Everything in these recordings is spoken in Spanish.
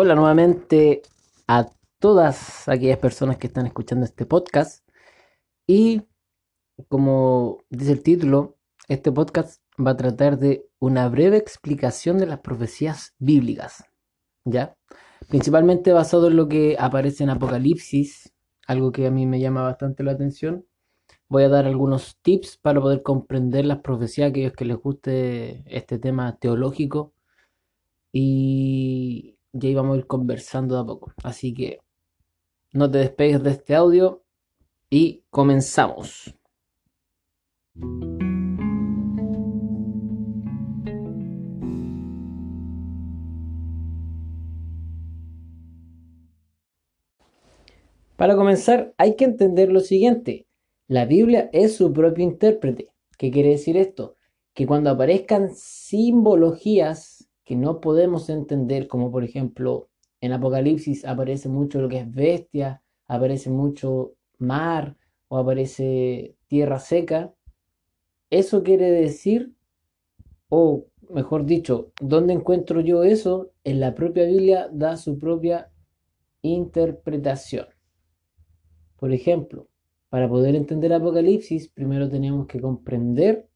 Hola nuevamente a todas aquellas personas que están escuchando este podcast. Y como dice el título, este podcast va a tratar de una breve explicación de las profecías bíblicas. ¿Ya? Principalmente basado en lo que aparece en Apocalipsis, algo que a mí me llama bastante la atención. Voy a dar algunos tips para poder comprender las profecías a aquellos que les guste este tema teológico. Y ya íbamos a ir conversando de a poco. Así que no te despegues de este audio y comenzamos. Para comenzar, hay que entender lo siguiente. La Biblia es su propio intérprete. ¿Qué quiere decir esto? Que cuando aparezcan simbologías que no podemos entender, como por ejemplo en Apocalipsis aparece mucho lo que es bestia, aparece mucho mar o aparece tierra seca. Eso quiere decir, o mejor dicho, ¿dónde encuentro yo eso? En la propia Biblia da su propia interpretación. Por ejemplo, para poder entender Apocalipsis, primero tenemos que comprender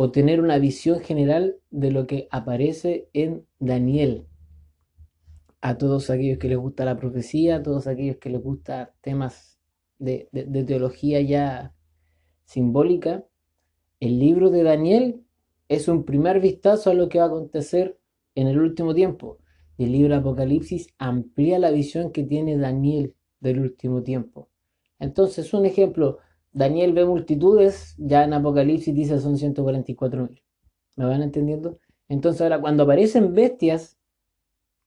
o tener una visión general de lo que aparece en Daniel. A todos aquellos que les gusta la profecía, a todos aquellos que les gusta temas de, teología ya simbólica, el libro de Daniel es un primer vistazo a lo que va a acontecer en el último tiempo. Y el libro Apocalipsis amplía la visión que tiene Daniel del último tiempo. Entonces, un ejemplo, Daniel ve multitudes, ya en Apocalipsis dice son 144 mil. ¿Me van entendiendo? Entonces ahora cuando aparecen bestias,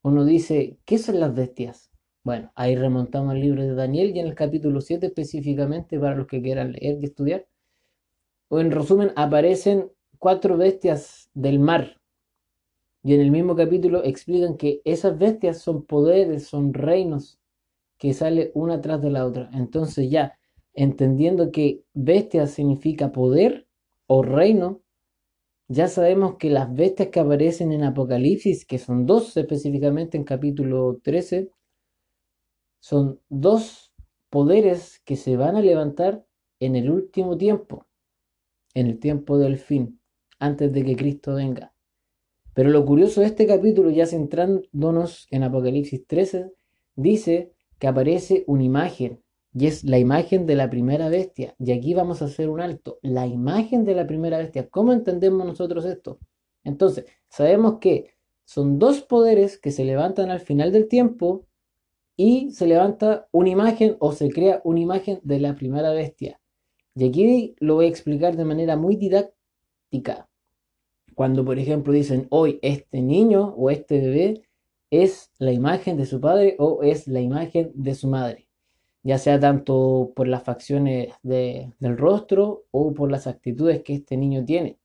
uno dice, ¿qué son las bestias? Bueno, ahí remontamos al libro de Daniel y en el capítulo 7 específicamente para los que quieran leer y estudiar. O en resumen, aparecen cuatro bestias del mar. Y en el mismo capítulo explican que esas bestias son poderes, son reinos que sale una tras de la otra. Entonces ya, entendiendo que bestia significa poder o reino, ya sabemos que las bestias que aparecen en Apocalipsis, que son dos específicamente en capítulo 13, son dos poderes que se van a levantar en el último tiempo, en el tiempo del fin, antes de que Cristo venga. Pero lo curioso de este capítulo, ya centrándonos en Apocalipsis 13, dice que aparece una imagen y es la imagen de la primera bestia. Y aquí vamos a hacer un alto. La imagen de la primera bestia. ¿Cómo entendemos nosotros esto? Entonces, sabemos que son dos poderes que se levantan al final del tiempo y se levanta una imagen o se crea una imagen de la primera bestia. Y aquí lo voy a explicar de manera muy didáctica. Cuando, por ejemplo, dicen hoy este niño o este bebé es la imagen de su padre o es la imagen de su madre ya sea tanto por las facciones del rostro o por las actitudes que este niño tiene.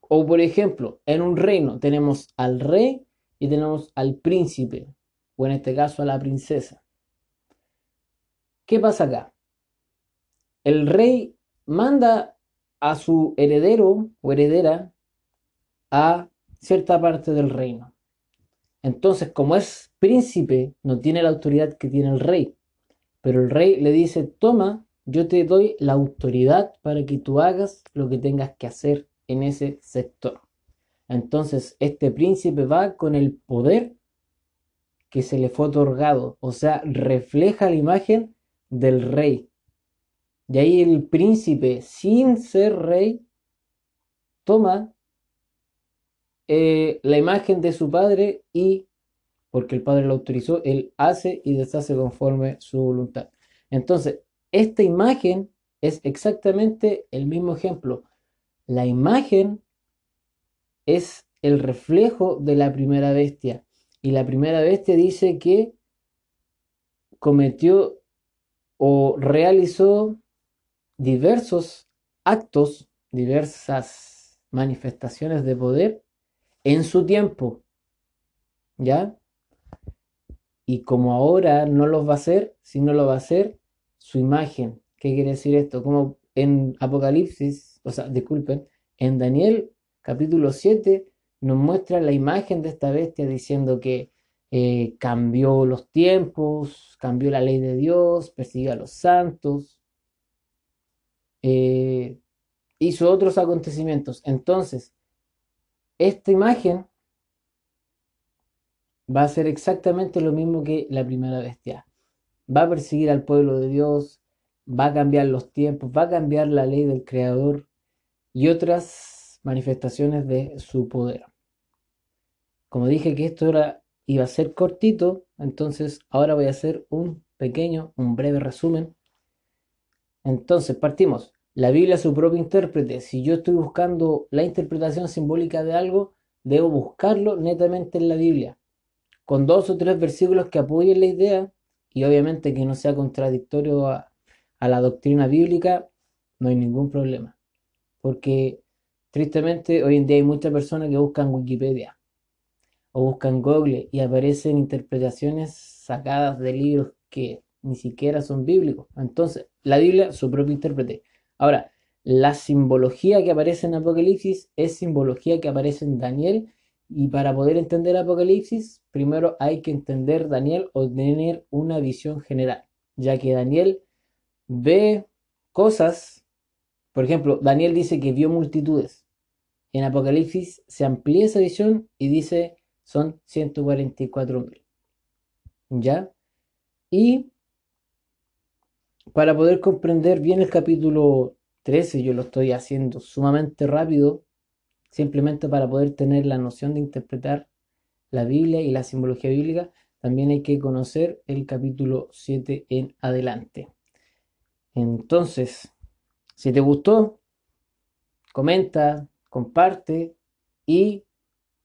O por ejemplo, en un reino tenemos al rey y tenemos al príncipe, o en este caso a la princesa. ¿Qué pasa acá? El rey manda a su heredero o heredera a cierta parte del reino. Entonces, como es príncipe, no tiene la autoridad que tiene el rey. Pero el rey le dice, toma, yo te doy la autoridad para que tú hagas lo que tengas que hacer en ese sector. Entonces este príncipe va con el poder que se le fue otorgado, o sea, refleja la imagen del rey. Y ahí el príncipe, sin ser rey, toma eh, la imagen de su padre y porque el Padre lo autorizó, Él hace y deshace conforme su voluntad. Entonces, esta imagen es exactamente el mismo ejemplo. La imagen es el reflejo de la primera bestia. Y la primera bestia dice que cometió o realizó diversos actos, diversas manifestaciones de poder en su tiempo. ¿Ya? Y como ahora no los va a hacer, si no lo va a hacer, su imagen. ¿Qué quiere decir esto? Como en Apocalipsis, o sea, disculpen, en Daniel capítulo 7 nos muestra la imagen de esta bestia diciendo que eh, cambió los tiempos, cambió la ley de Dios, persiguió a los santos, eh, hizo otros acontecimientos. Entonces, esta imagen va a ser exactamente lo mismo que la primera bestia. Va a perseguir al pueblo de Dios, va a cambiar los tiempos, va a cambiar la ley del Creador y otras manifestaciones de su poder. Como dije que esto era, iba a ser cortito, entonces ahora voy a hacer un pequeño, un breve resumen. Entonces, partimos. La Biblia es su propio intérprete. Si yo estoy buscando la interpretación simbólica de algo, debo buscarlo netamente en la Biblia, con dos o tres versículos que apoyen la idea y obviamente que no sea contradictorio a, la doctrina bíblica, no hay ningún problema. Porque tristemente hoy en día hay muchas personas que buscan Wikipedia o buscan Google y aparecen interpretaciones sacadas de libros que ni siquiera son bíblicos. Entonces, la Biblia, su propio intérprete. Ahora, la simbología que aparece en Apocalipsis es simbología que aparece en Daniel y para poder entender Apocalipsis, primero hay que entender Daniel o tener una visión general, ya que Daniel ve cosas, por ejemplo, Daniel dice que vio multitudes. En Apocalipsis se amplía esa visión y dice son 144 mil. ¿Ya? Y para poder comprender bien el capítulo 13, yo lo estoy haciendo sumamente rápido, simplemente para poder tener la noción de interpretar la Biblia y la simbología bíblica, también hay que conocer el capítulo 7 en adelante. Entonces, si te gustó, comenta, comparte y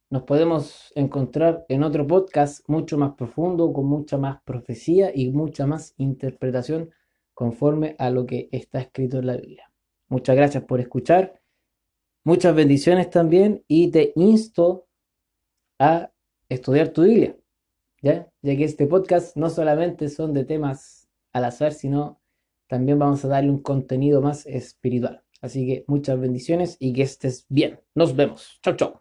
nos podemos encontrar en otro podcast mucho más profundo, con mucha más profecía y mucha más interpretación conforme a lo que está escrito en la Biblia. Muchas gracias por escuchar. Muchas bendiciones también y te insto a estudiar tu Biblia, ¿ya? ya que este podcast no solamente son de temas al azar, sino también vamos a darle un contenido más espiritual. Así que muchas bendiciones y que estés bien. Nos vemos. Chau, chau.